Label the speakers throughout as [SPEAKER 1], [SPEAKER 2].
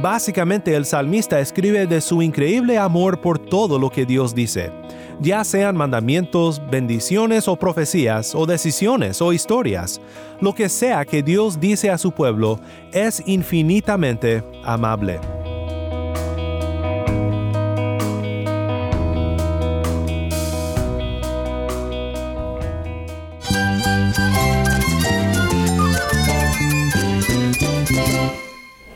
[SPEAKER 1] Básicamente el salmista escribe de su increíble amor por todo lo que Dios dice, ya sean mandamientos, bendiciones o profecías, o decisiones o historias. Lo que sea que Dios dice a su pueblo es infinitamente amable.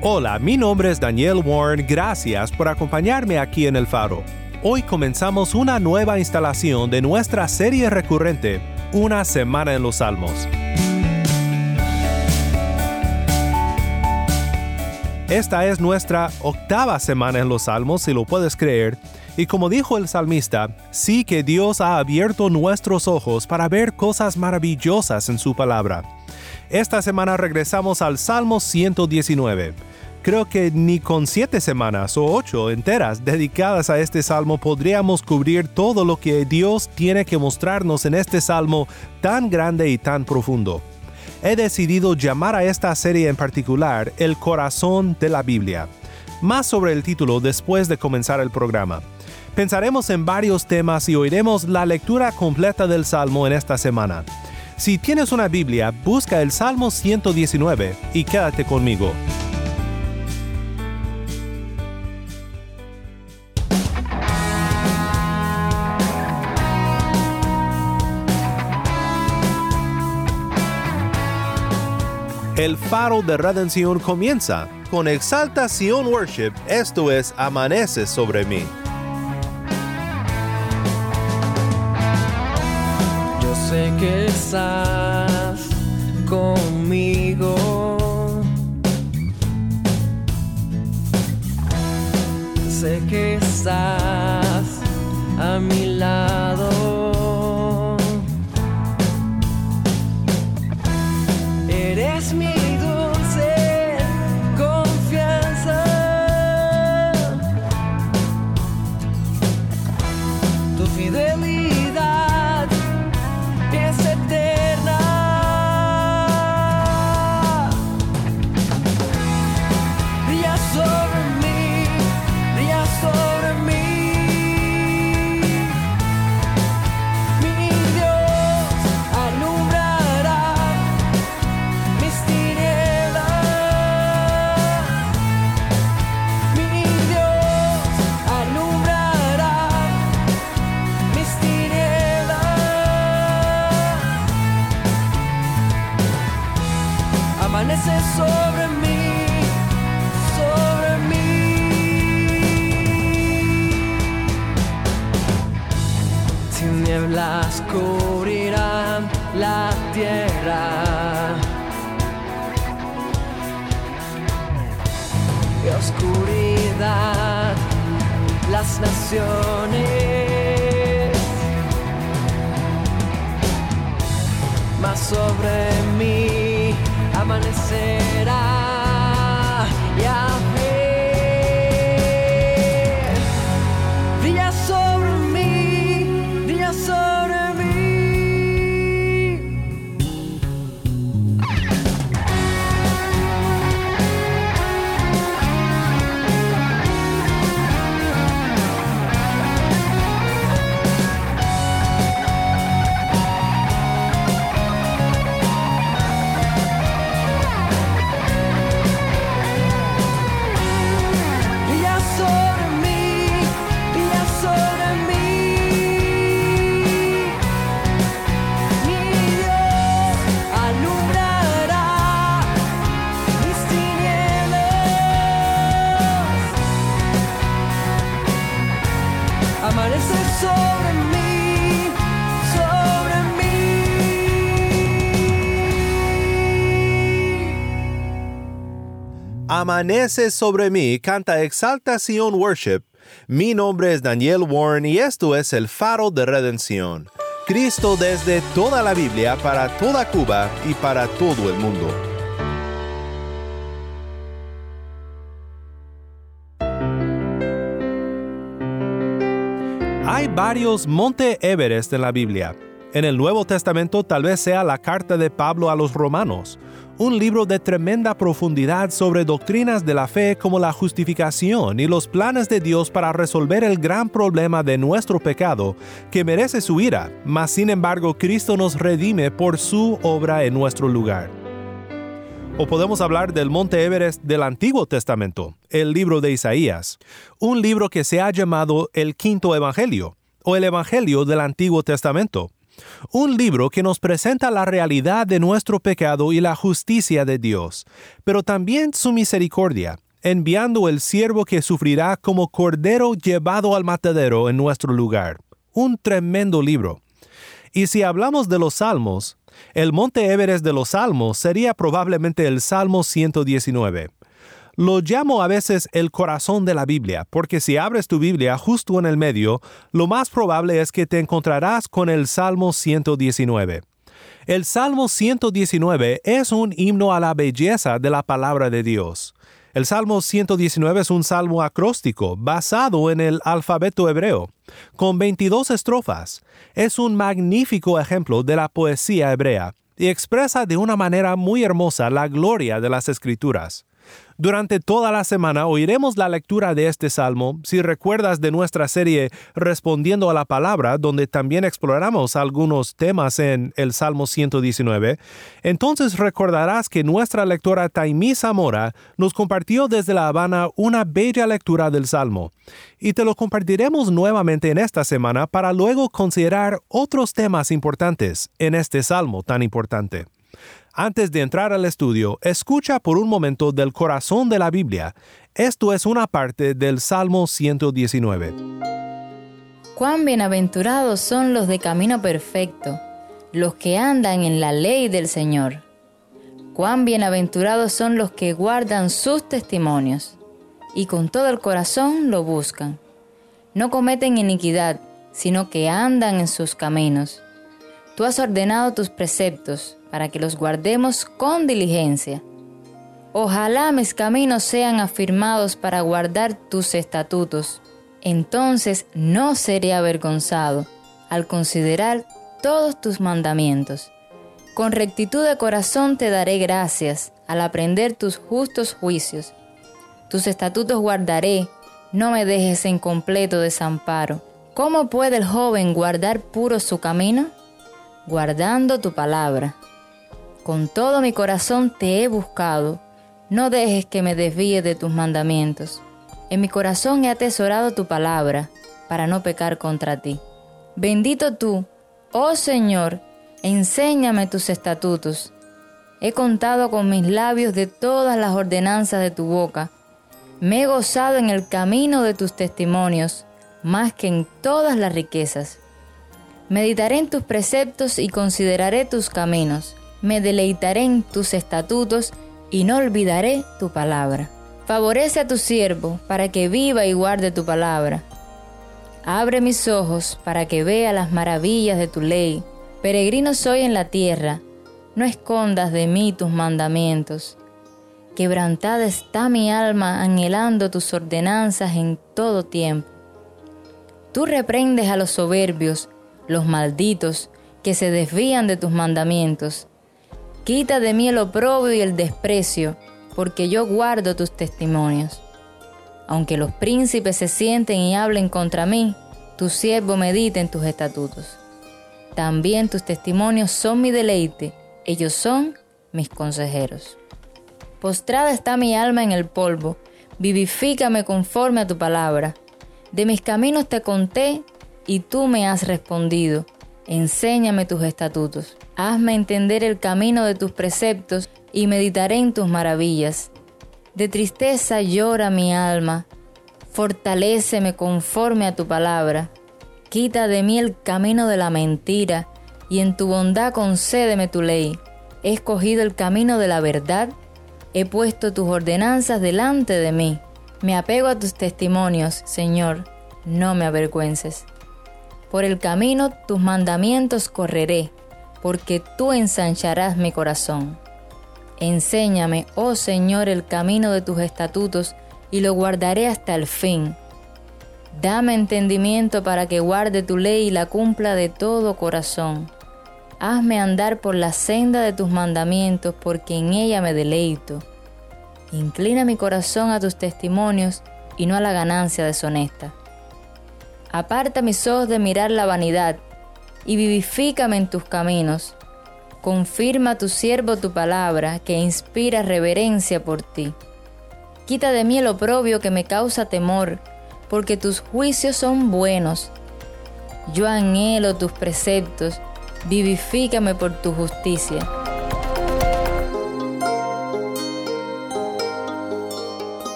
[SPEAKER 1] Hola, mi nombre es Daniel Warren, gracias por acompañarme aquí en El Faro. Hoy comenzamos una nueva instalación de nuestra serie recurrente, Una Semana en los Salmos. Esta es nuestra octava semana en los Salmos, si lo puedes creer, y como dijo el salmista, sí que Dios ha abierto nuestros ojos para ver cosas maravillosas en su palabra. Esta semana regresamos al Salmo 119 creo que ni con siete semanas o ocho enteras dedicadas a este salmo podríamos cubrir todo lo que Dios tiene que mostrarnos en este salmo tan grande y tan profundo. He decidido llamar a esta serie en particular El corazón de la Biblia. Más sobre el título después de comenzar el programa. Pensaremos en varios temas y oiremos la lectura completa del Salmo en esta semana. Si tienes una Biblia, busca el Salmo 119 y quédate conmigo. El faro de redención comienza con exaltación worship, esto es, amanece sobre mí.
[SPEAKER 2] Que estás conmigo. Sé que estás a mi lado. Tinieblas cubrirán la tierra. y oscuridad las naciones. Mas sobre mí amanecerá
[SPEAKER 1] Amanece sobre mí, canta Exaltación Worship. Mi nombre es Daniel Warren y esto es el faro de redención. Cristo desde toda la Biblia para toda Cuba y para todo el mundo. Hay varios Monte Everest en la Biblia. En el Nuevo Testamento tal vez sea la carta de Pablo a los romanos, un libro de tremenda profundidad sobre doctrinas de la fe como la justificación y los planes de Dios para resolver el gran problema de nuestro pecado que merece su ira, mas sin embargo Cristo nos redime por su obra en nuestro lugar. O podemos hablar del Monte Everest del Antiguo Testamento, el libro de Isaías, un libro que se ha llamado el Quinto Evangelio, o el Evangelio del Antiguo Testamento. Un libro que nos presenta la realidad de nuestro pecado y la justicia de Dios, pero también su misericordia, enviando el siervo que sufrirá como cordero llevado al matadero en nuestro lugar. Un tremendo libro. Y si hablamos de los salmos, el monte Everest de los salmos sería probablemente el Salmo 119. Lo llamo a veces el corazón de la Biblia, porque si abres tu Biblia justo en el medio, lo más probable es que te encontrarás con el Salmo 119. El Salmo 119 es un himno a la belleza de la palabra de Dios. El Salmo 119 es un salmo acróstico basado en el alfabeto hebreo, con 22 estrofas. Es un magnífico ejemplo de la poesía hebrea y expresa de una manera muy hermosa la gloria de las escrituras. Durante toda la semana oiremos la lectura de este salmo, si recuerdas de nuestra serie Respondiendo a la Palabra, donde también exploramos algunos temas en el Salmo 119, entonces recordarás que nuestra lectora Taimí Zamora nos compartió desde La Habana una bella lectura del salmo, y te lo compartiremos nuevamente en esta semana para luego considerar otros temas importantes en este salmo tan importante. Antes de entrar al estudio, escucha por un momento del corazón de la Biblia. Esto es una parte del Salmo 119.
[SPEAKER 3] Cuán bienaventurados son los de camino perfecto, los que andan en la ley del Señor. Cuán bienaventurados son los que guardan sus testimonios y con todo el corazón lo buscan. No cometen iniquidad, sino que andan en sus caminos. Tú has ordenado tus preceptos para que los guardemos con diligencia. Ojalá mis caminos sean afirmados para guardar tus estatutos. Entonces no seré avergonzado al considerar todos tus mandamientos. Con rectitud de corazón te daré gracias al aprender tus justos juicios. Tus estatutos guardaré, no me dejes en completo desamparo. ¿Cómo puede el joven guardar puro su camino? Guardando tu palabra. Con todo mi corazón te he buscado, no dejes que me desvíe de tus mandamientos. En mi corazón he atesorado tu palabra, para no pecar contra ti. Bendito tú, oh Señor, enséñame tus estatutos. He contado con mis labios de todas las ordenanzas de tu boca. Me he gozado en el camino de tus testimonios, más que en todas las riquezas. Meditaré en tus preceptos y consideraré tus caminos me deleitaré en tus estatutos y no olvidaré tu palabra. Favorece a tu siervo para que viva y guarde tu palabra. Abre mis ojos para que vea las maravillas de tu ley. Peregrino soy en la tierra, no escondas de mí tus mandamientos. Quebrantada está mi alma anhelando tus ordenanzas en todo tiempo. Tú reprendes a los soberbios, los malditos, que se desvían de tus mandamientos Quita de mí el oprobio y el desprecio, porque yo guardo tus testimonios. Aunque los príncipes se sienten y hablen contra mí, tu siervo medita en tus estatutos. También tus testimonios son mi deleite, ellos son mis consejeros. Postrada está mi alma en el polvo, vivifícame conforme a tu palabra. De mis caminos te conté y tú me has respondido. Enséñame tus estatutos. Hazme entender el camino de tus preceptos y meditaré en tus maravillas. De tristeza llora mi alma. Fortaléceme conforme a tu palabra. Quita de mí el camino de la mentira y en tu bondad concédeme tu ley. He escogido el camino de la verdad He puesto tus ordenanzas delante de mí. Me apego a tus testimonios, Señor, no me avergüences. Por el camino tus mandamientos correré, porque tú ensancharás mi corazón. Enséñame, oh Señor, el camino de tus estatutos, y lo guardaré hasta el fin. Dame entendimiento para que guarde tu ley y la cumpla de todo corazón. Hazme andar por la senda de tus mandamientos, porque en ella me deleito. Inclina mi corazón a tus testimonios y no a la ganancia deshonesta. Aparta mis ojos de mirar la vanidad y vivifícame en tus caminos. Confirma a tu siervo tu palabra, que inspira reverencia por ti. Quita de mí el oprobio que me causa temor, porque tus juicios son buenos. Yo anhelo tus preceptos, vivifícame por tu justicia.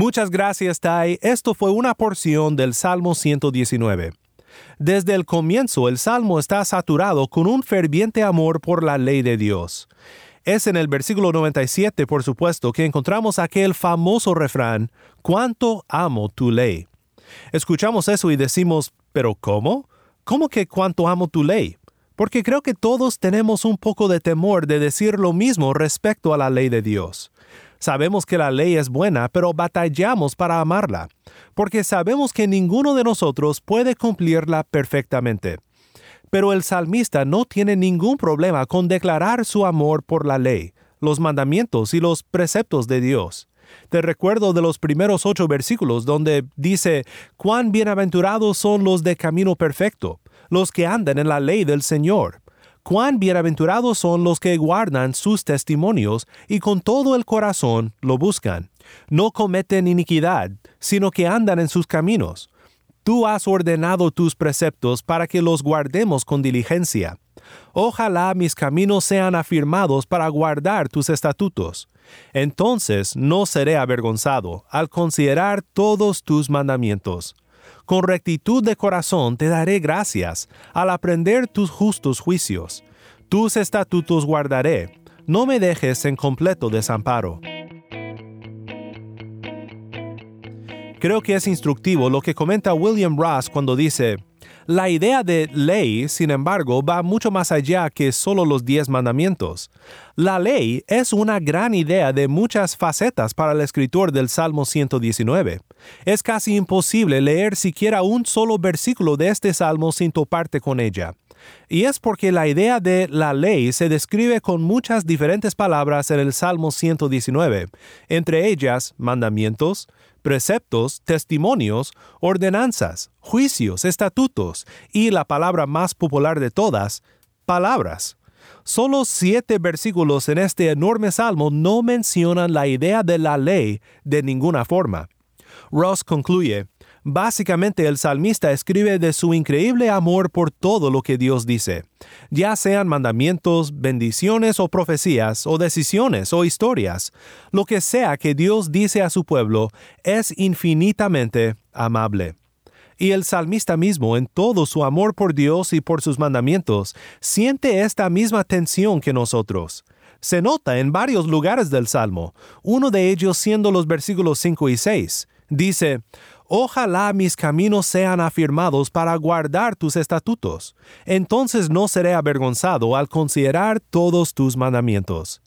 [SPEAKER 1] Muchas gracias, Tai. Esto fue una porción del Salmo 119. Desde el comienzo el Salmo está saturado con un ferviente amor por la ley de Dios. Es en el versículo 97, por supuesto, que encontramos aquel famoso refrán, ¿cuánto amo tu ley? Escuchamos eso y decimos, ¿pero cómo? ¿Cómo que cuánto amo tu ley? Porque creo que todos tenemos un poco de temor de decir lo mismo respecto a la ley de Dios. Sabemos que la ley es buena, pero batallamos para amarla, porque sabemos que ninguno de nosotros puede cumplirla perfectamente. Pero el salmista no tiene ningún problema con declarar su amor por la ley, los mandamientos y los preceptos de Dios. Te recuerdo de los primeros ocho versículos donde dice, cuán bienaventurados son los de camino perfecto, los que andan en la ley del Señor. Cuán bienaventurados son los que guardan sus testimonios y con todo el corazón lo buscan. No cometen iniquidad, sino que andan en sus caminos. Tú has ordenado tus preceptos para que los guardemos con diligencia. Ojalá mis caminos sean afirmados para guardar tus estatutos. Entonces no seré avergonzado al considerar todos tus mandamientos. Con rectitud de corazón te daré gracias al aprender tus justos juicios. Tus estatutos guardaré, no me dejes en completo desamparo. Creo que es instructivo lo que comenta William Ross cuando dice, la idea de ley, sin embargo, va mucho más allá que solo los diez mandamientos. La ley es una gran idea de muchas facetas para el escritor del Salmo 119. Es casi imposible leer siquiera un solo versículo de este salmo sin toparte con ella. Y es porque la idea de la ley se describe con muchas diferentes palabras en el Salmo 119, entre ellas mandamientos, preceptos, testimonios, ordenanzas, juicios, estatutos y la palabra más popular de todas, palabras. Solo siete versículos en este enorme salmo no mencionan la idea de la ley de ninguna forma. Ross concluye, Básicamente el salmista escribe de su increíble amor por todo lo que Dios dice, ya sean mandamientos, bendiciones o profecías, o decisiones o historias. Lo que sea que Dios dice a su pueblo es infinitamente amable. Y el salmista mismo, en todo su amor por Dios y por sus mandamientos, siente esta misma tensión que nosotros se nota en varios lugares del Salmo, uno de ellos siendo los versículos 5 y 6. Dice, Ojalá mis caminos sean afirmados para guardar tus estatutos. Entonces no seré avergonzado al considerar todos tus mandamientos.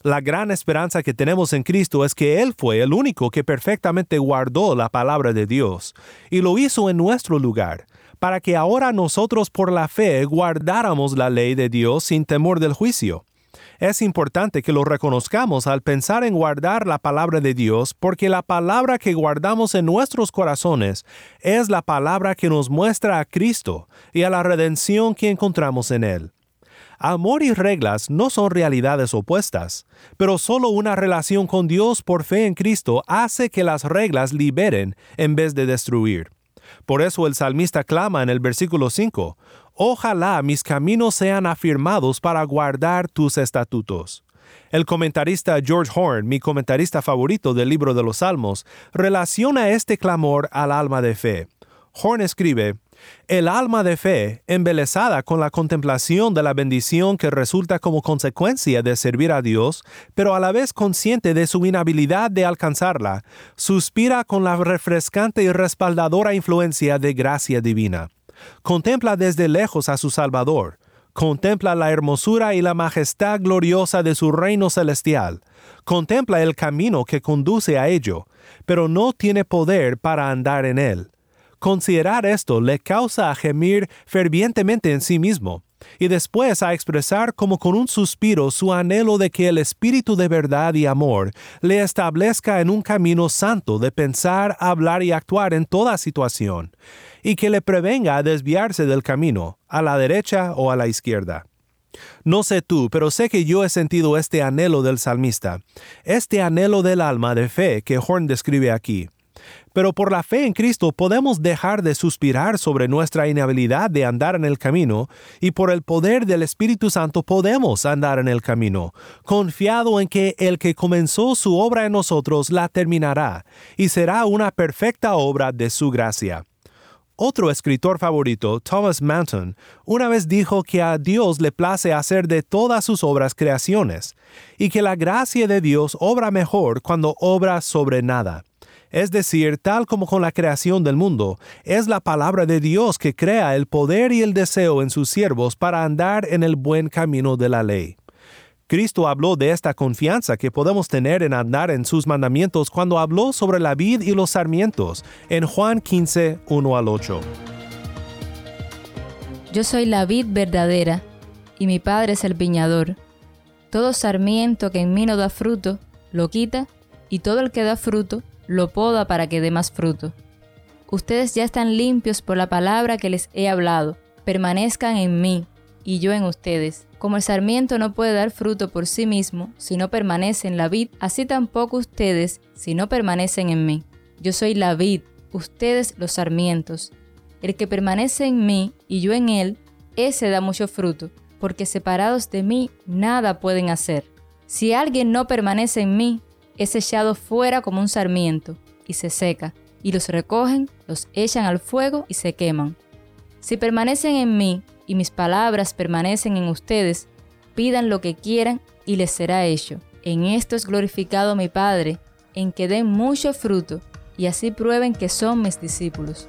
[SPEAKER 1] La gran esperanza que tenemos en Cristo es que Él fue el único que perfectamente guardó la palabra de Dios, y lo hizo en nuestro lugar, para que ahora nosotros por la fe guardáramos la ley de Dios sin temor del juicio. Es importante que lo reconozcamos al pensar en guardar la palabra de Dios, porque la palabra que guardamos en nuestros corazones es la palabra que nos muestra a Cristo y a la redención que encontramos en Él. Amor y reglas no son realidades opuestas, pero solo una relación con Dios por fe en Cristo hace que las reglas liberen en vez de destruir. Por eso el salmista clama en el versículo 5, Ojalá mis caminos sean afirmados para guardar tus estatutos. El comentarista George Horn, mi comentarista favorito del libro de los Salmos, relaciona este clamor al alma de fe. Horn escribe, El alma de fe, embelesada con la contemplación de la bendición que resulta como consecuencia de servir a Dios, pero a la vez consciente de su inhabilidad de alcanzarla, suspira con la refrescante y respaldadora influencia de gracia divina. Contempla desde lejos a su Salvador, contempla la hermosura y la majestad gloriosa de su reino celestial, contempla el camino que conduce a ello, pero no tiene poder para andar en él. Considerar esto le causa a gemir fervientemente en sí mismo, y después a expresar como con un suspiro su anhelo de que el Espíritu de verdad y amor le establezca en un camino santo de pensar, hablar y actuar en toda situación, y que le prevenga a desviarse del camino, a la derecha o a la izquierda. No sé tú, pero sé que yo he sentido este anhelo del salmista, este anhelo del alma de fe que Horn describe aquí. Pero por la fe en Cristo podemos dejar de suspirar sobre nuestra inhabilidad de andar en el camino y por el poder del Espíritu Santo podemos andar en el camino, confiado en que el que comenzó su obra en nosotros la terminará y será una perfecta obra de su gracia. Otro escritor favorito, Thomas Manton, una vez dijo que a Dios le place hacer de todas sus obras creaciones, y que la gracia de Dios obra mejor cuando obra sobre nada. Es decir, tal como con la creación del mundo, es la palabra de Dios que crea el poder y el deseo en sus siervos para andar en el buen camino de la ley. Cristo habló de esta confianza que podemos tener en andar en sus mandamientos cuando habló sobre la vid y los sarmientos en Juan 15, 1 al 8.
[SPEAKER 3] Yo soy la vid verdadera, y mi Padre es el viñador. Todo sarmiento que en mí no da fruto, lo quita, y todo el que da fruto, lo poda para que dé más fruto. Ustedes ya están limpios por la palabra que les he hablado. Permanezcan en mí y yo en ustedes. Como el sarmiento no puede dar fruto por sí mismo si no permanece en la vid, así tampoco ustedes si no permanecen en mí. Yo soy la vid, ustedes los sarmientos. El que permanece en mí y yo en él, ese da mucho fruto, porque separados de mí nada pueden hacer. Si alguien no permanece en mí, es echado fuera como un sarmiento y se seca, y los recogen, los echan al fuego y se queman. Si permanecen en mí y mis palabras permanecen en ustedes, pidan lo que quieran y les será hecho. En esto es glorificado mi Padre, en que den mucho fruto y así prueben que son mis discípulos.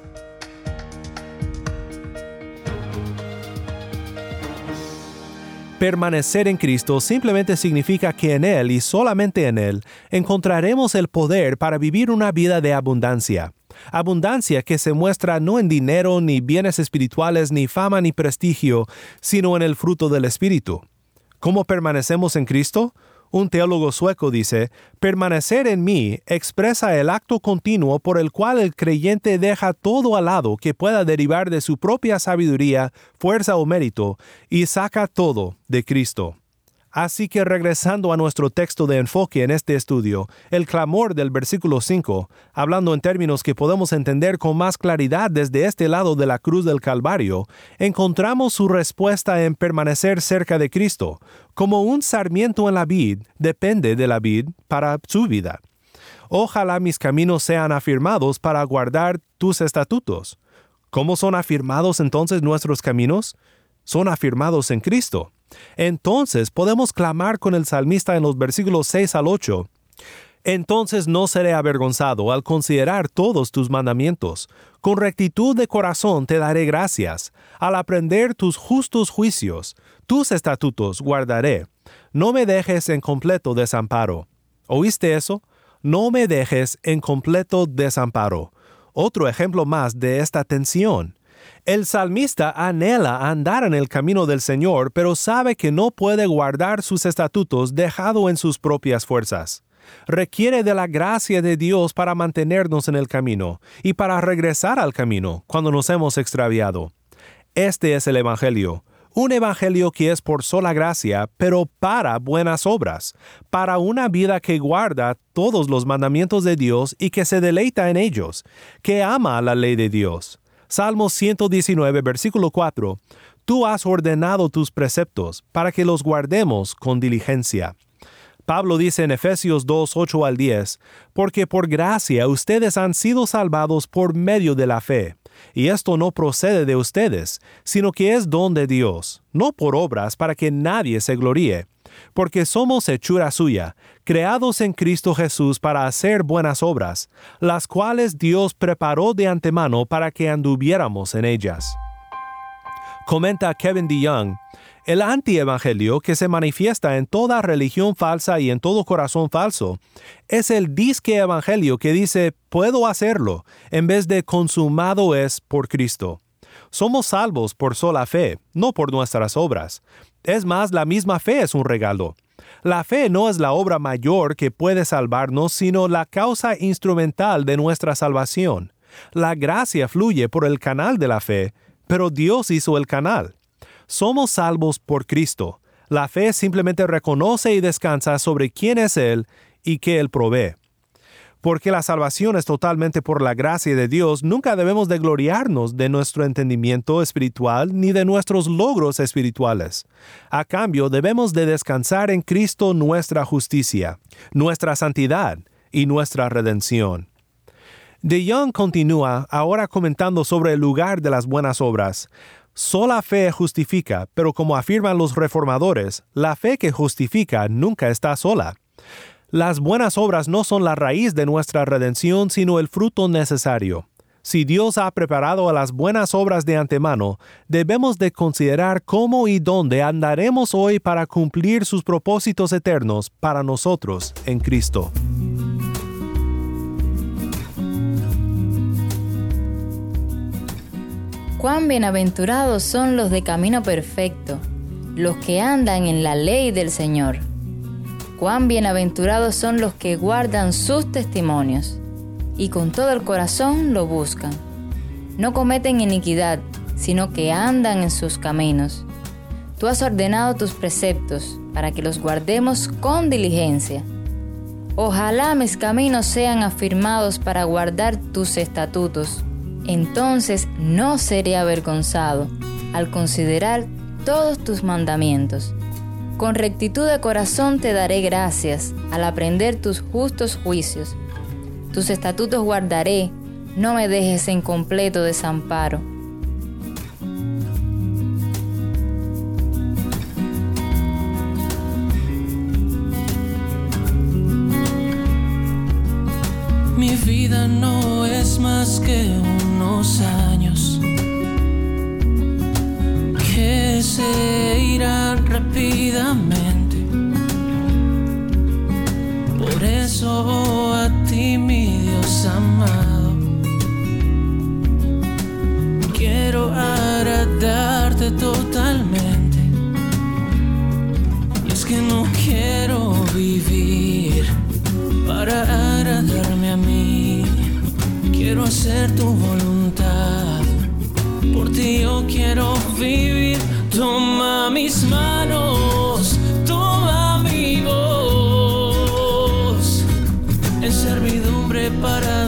[SPEAKER 1] Permanecer en Cristo simplemente significa que en Él y solamente en Él encontraremos el poder para vivir una vida de abundancia. Abundancia que se muestra no en dinero, ni bienes espirituales, ni fama, ni prestigio, sino en el fruto del Espíritu. ¿Cómo permanecemos en Cristo? Un teólogo sueco dice, permanecer en mí expresa el acto continuo por el cual el creyente deja todo al lado que pueda derivar de su propia sabiduría, fuerza o mérito, y saca todo de Cristo. Así que regresando a nuestro texto de enfoque en este estudio, el clamor del versículo 5, hablando en términos que podemos entender con más claridad desde este lado de la cruz del Calvario, encontramos su respuesta en permanecer cerca de Cristo, como un sarmiento en la vid depende de la vid para su vida. Ojalá mis caminos sean afirmados para guardar tus estatutos. ¿Cómo son afirmados entonces nuestros caminos? Son afirmados en Cristo. Entonces podemos clamar con el salmista en los versículos 6 al 8. Entonces no seré avergonzado al considerar todos tus mandamientos. Con rectitud de corazón te daré gracias. Al aprender tus justos juicios, tus estatutos guardaré. No me dejes en completo desamparo. ¿Oíste eso? No me dejes en completo desamparo. Otro ejemplo más de esta tensión. El salmista anhela andar en el camino del Señor, pero sabe que no puede guardar sus estatutos dejado en sus propias fuerzas. Requiere de la gracia de Dios para mantenernos en el camino y para regresar al camino cuando nos hemos extraviado. Este es el Evangelio, un Evangelio que es por sola gracia, pero para buenas obras, para una vida que guarda todos los mandamientos de Dios y que se deleita en ellos, que ama la ley de Dios. Salmo 119, versículo 4. Tú has ordenado tus preceptos para que los guardemos con diligencia. Pablo dice en Efesios 2, 8 al 10, porque por gracia ustedes han sido salvados por medio de la fe. y esto no procede de ustedes, sino que es don de Dios, no por obras para que nadie se gloríe, porque somos hechura suya, creados en Cristo Jesús para hacer buenas obras, las cuales Dios preparó de antemano para que anduviéramos en ellas. Comenta Kevin DeYoung, el antievangelio que se manifiesta en toda religión falsa y en todo corazón falso es el disque evangelio que dice puedo hacerlo en vez de consumado es por Cristo. Somos salvos por sola fe, no por nuestras obras. Es más, la misma fe es un regalo. La fe no es la obra mayor que puede salvarnos, sino la causa instrumental de nuestra salvación. La gracia fluye por el canal de la fe, pero Dios hizo el canal. Somos salvos por Cristo. La fe simplemente reconoce y descansa sobre quién es Él y que Él provee. Porque la salvación es totalmente por la gracia de Dios, nunca debemos de gloriarnos de nuestro entendimiento espiritual ni de nuestros logros espirituales. A cambio, debemos de descansar en Cristo nuestra justicia, nuestra santidad y nuestra redención. De Young continúa ahora comentando sobre el lugar de las buenas obras. Sola fe justifica, pero como afirman los reformadores, la fe que justifica nunca está sola. Las buenas obras no son la raíz de nuestra redención, sino el fruto necesario. Si Dios ha preparado a las buenas obras de antemano, debemos de considerar cómo y dónde andaremos hoy para cumplir sus propósitos eternos para nosotros en Cristo.
[SPEAKER 3] Cuán bienaventurados son los de camino perfecto, los que andan en la ley del Señor. Cuán bienaventurados son los que guardan sus testimonios y con todo el corazón lo buscan. No cometen iniquidad, sino que andan en sus caminos. Tú has ordenado tus preceptos para que los guardemos con diligencia. Ojalá mis caminos sean afirmados para guardar tus estatutos entonces no seré avergonzado al considerar todos tus mandamientos. Con rectitud de corazón te daré gracias al aprender tus justos juicios. Tus estatutos guardaré, no me dejes en completo desamparo.
[SPEAKER 4] Mi vida no es más que unos años que se irán rápidamente. Por eso a ti, mi Dios amado, quiero agradarte totalmente. Y es que no quiero vivir para agradarme a mí. Quiero hacer tu voluntad. Por ti yo quiero vivir. Toma mis manos, toma mi voz. En servidumbre para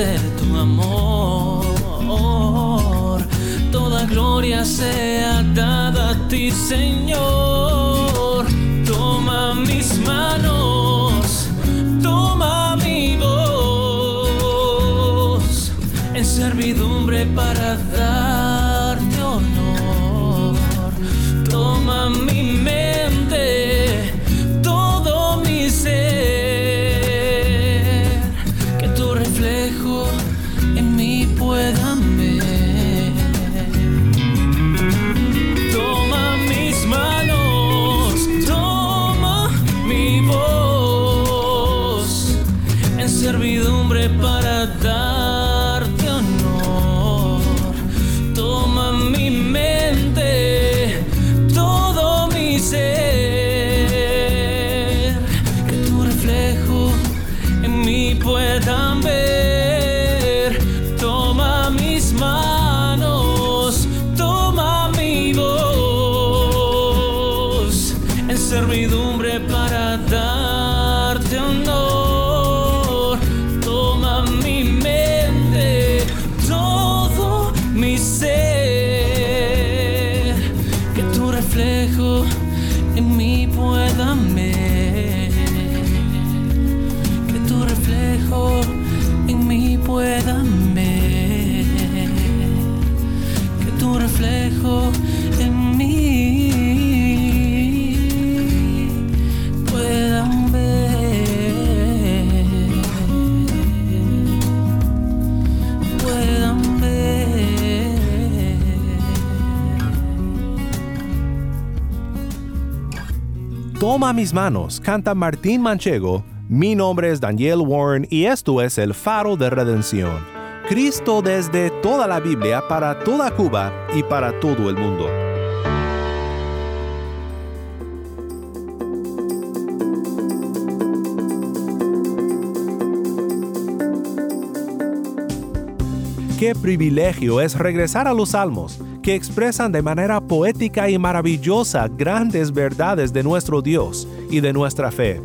[SPEAKER 4] de tu amor. Toda gloria sea dada a ti, Señor. Toma mis manos,
[SPEAKER 1] canta Martín Manchego. Mi nombre es Daniel Warren y esto es el faro de redención. Cristo desde toda la Biblia para toda Cuba y para todo el mundo. Qué privilegio es regresar a los salmos, que expresan de manera poética y maravillosa grandes verdades de nuestro Dios y de nuestra fe.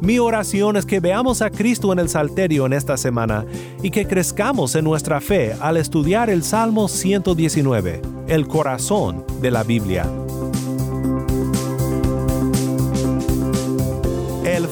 [SPEAKER 1] Mi oración es que veamos a Cristo en el Salterio en esta semana y que crezcamos en nuestra fe al estudiar el Salmo 119, el corazón de la Biblia.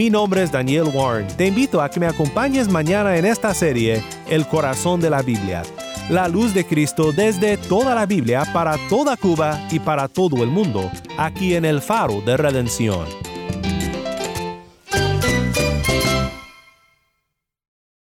[SPEAKER 1] Mi nombre es Daniel Warren. Te invito a que me acompañes mañana en esta serie, El corazón de la Biblia. La luz de Cristo desde toda la Biblia para toda Cuba y para todo el mundo, aquí en el faro de redención.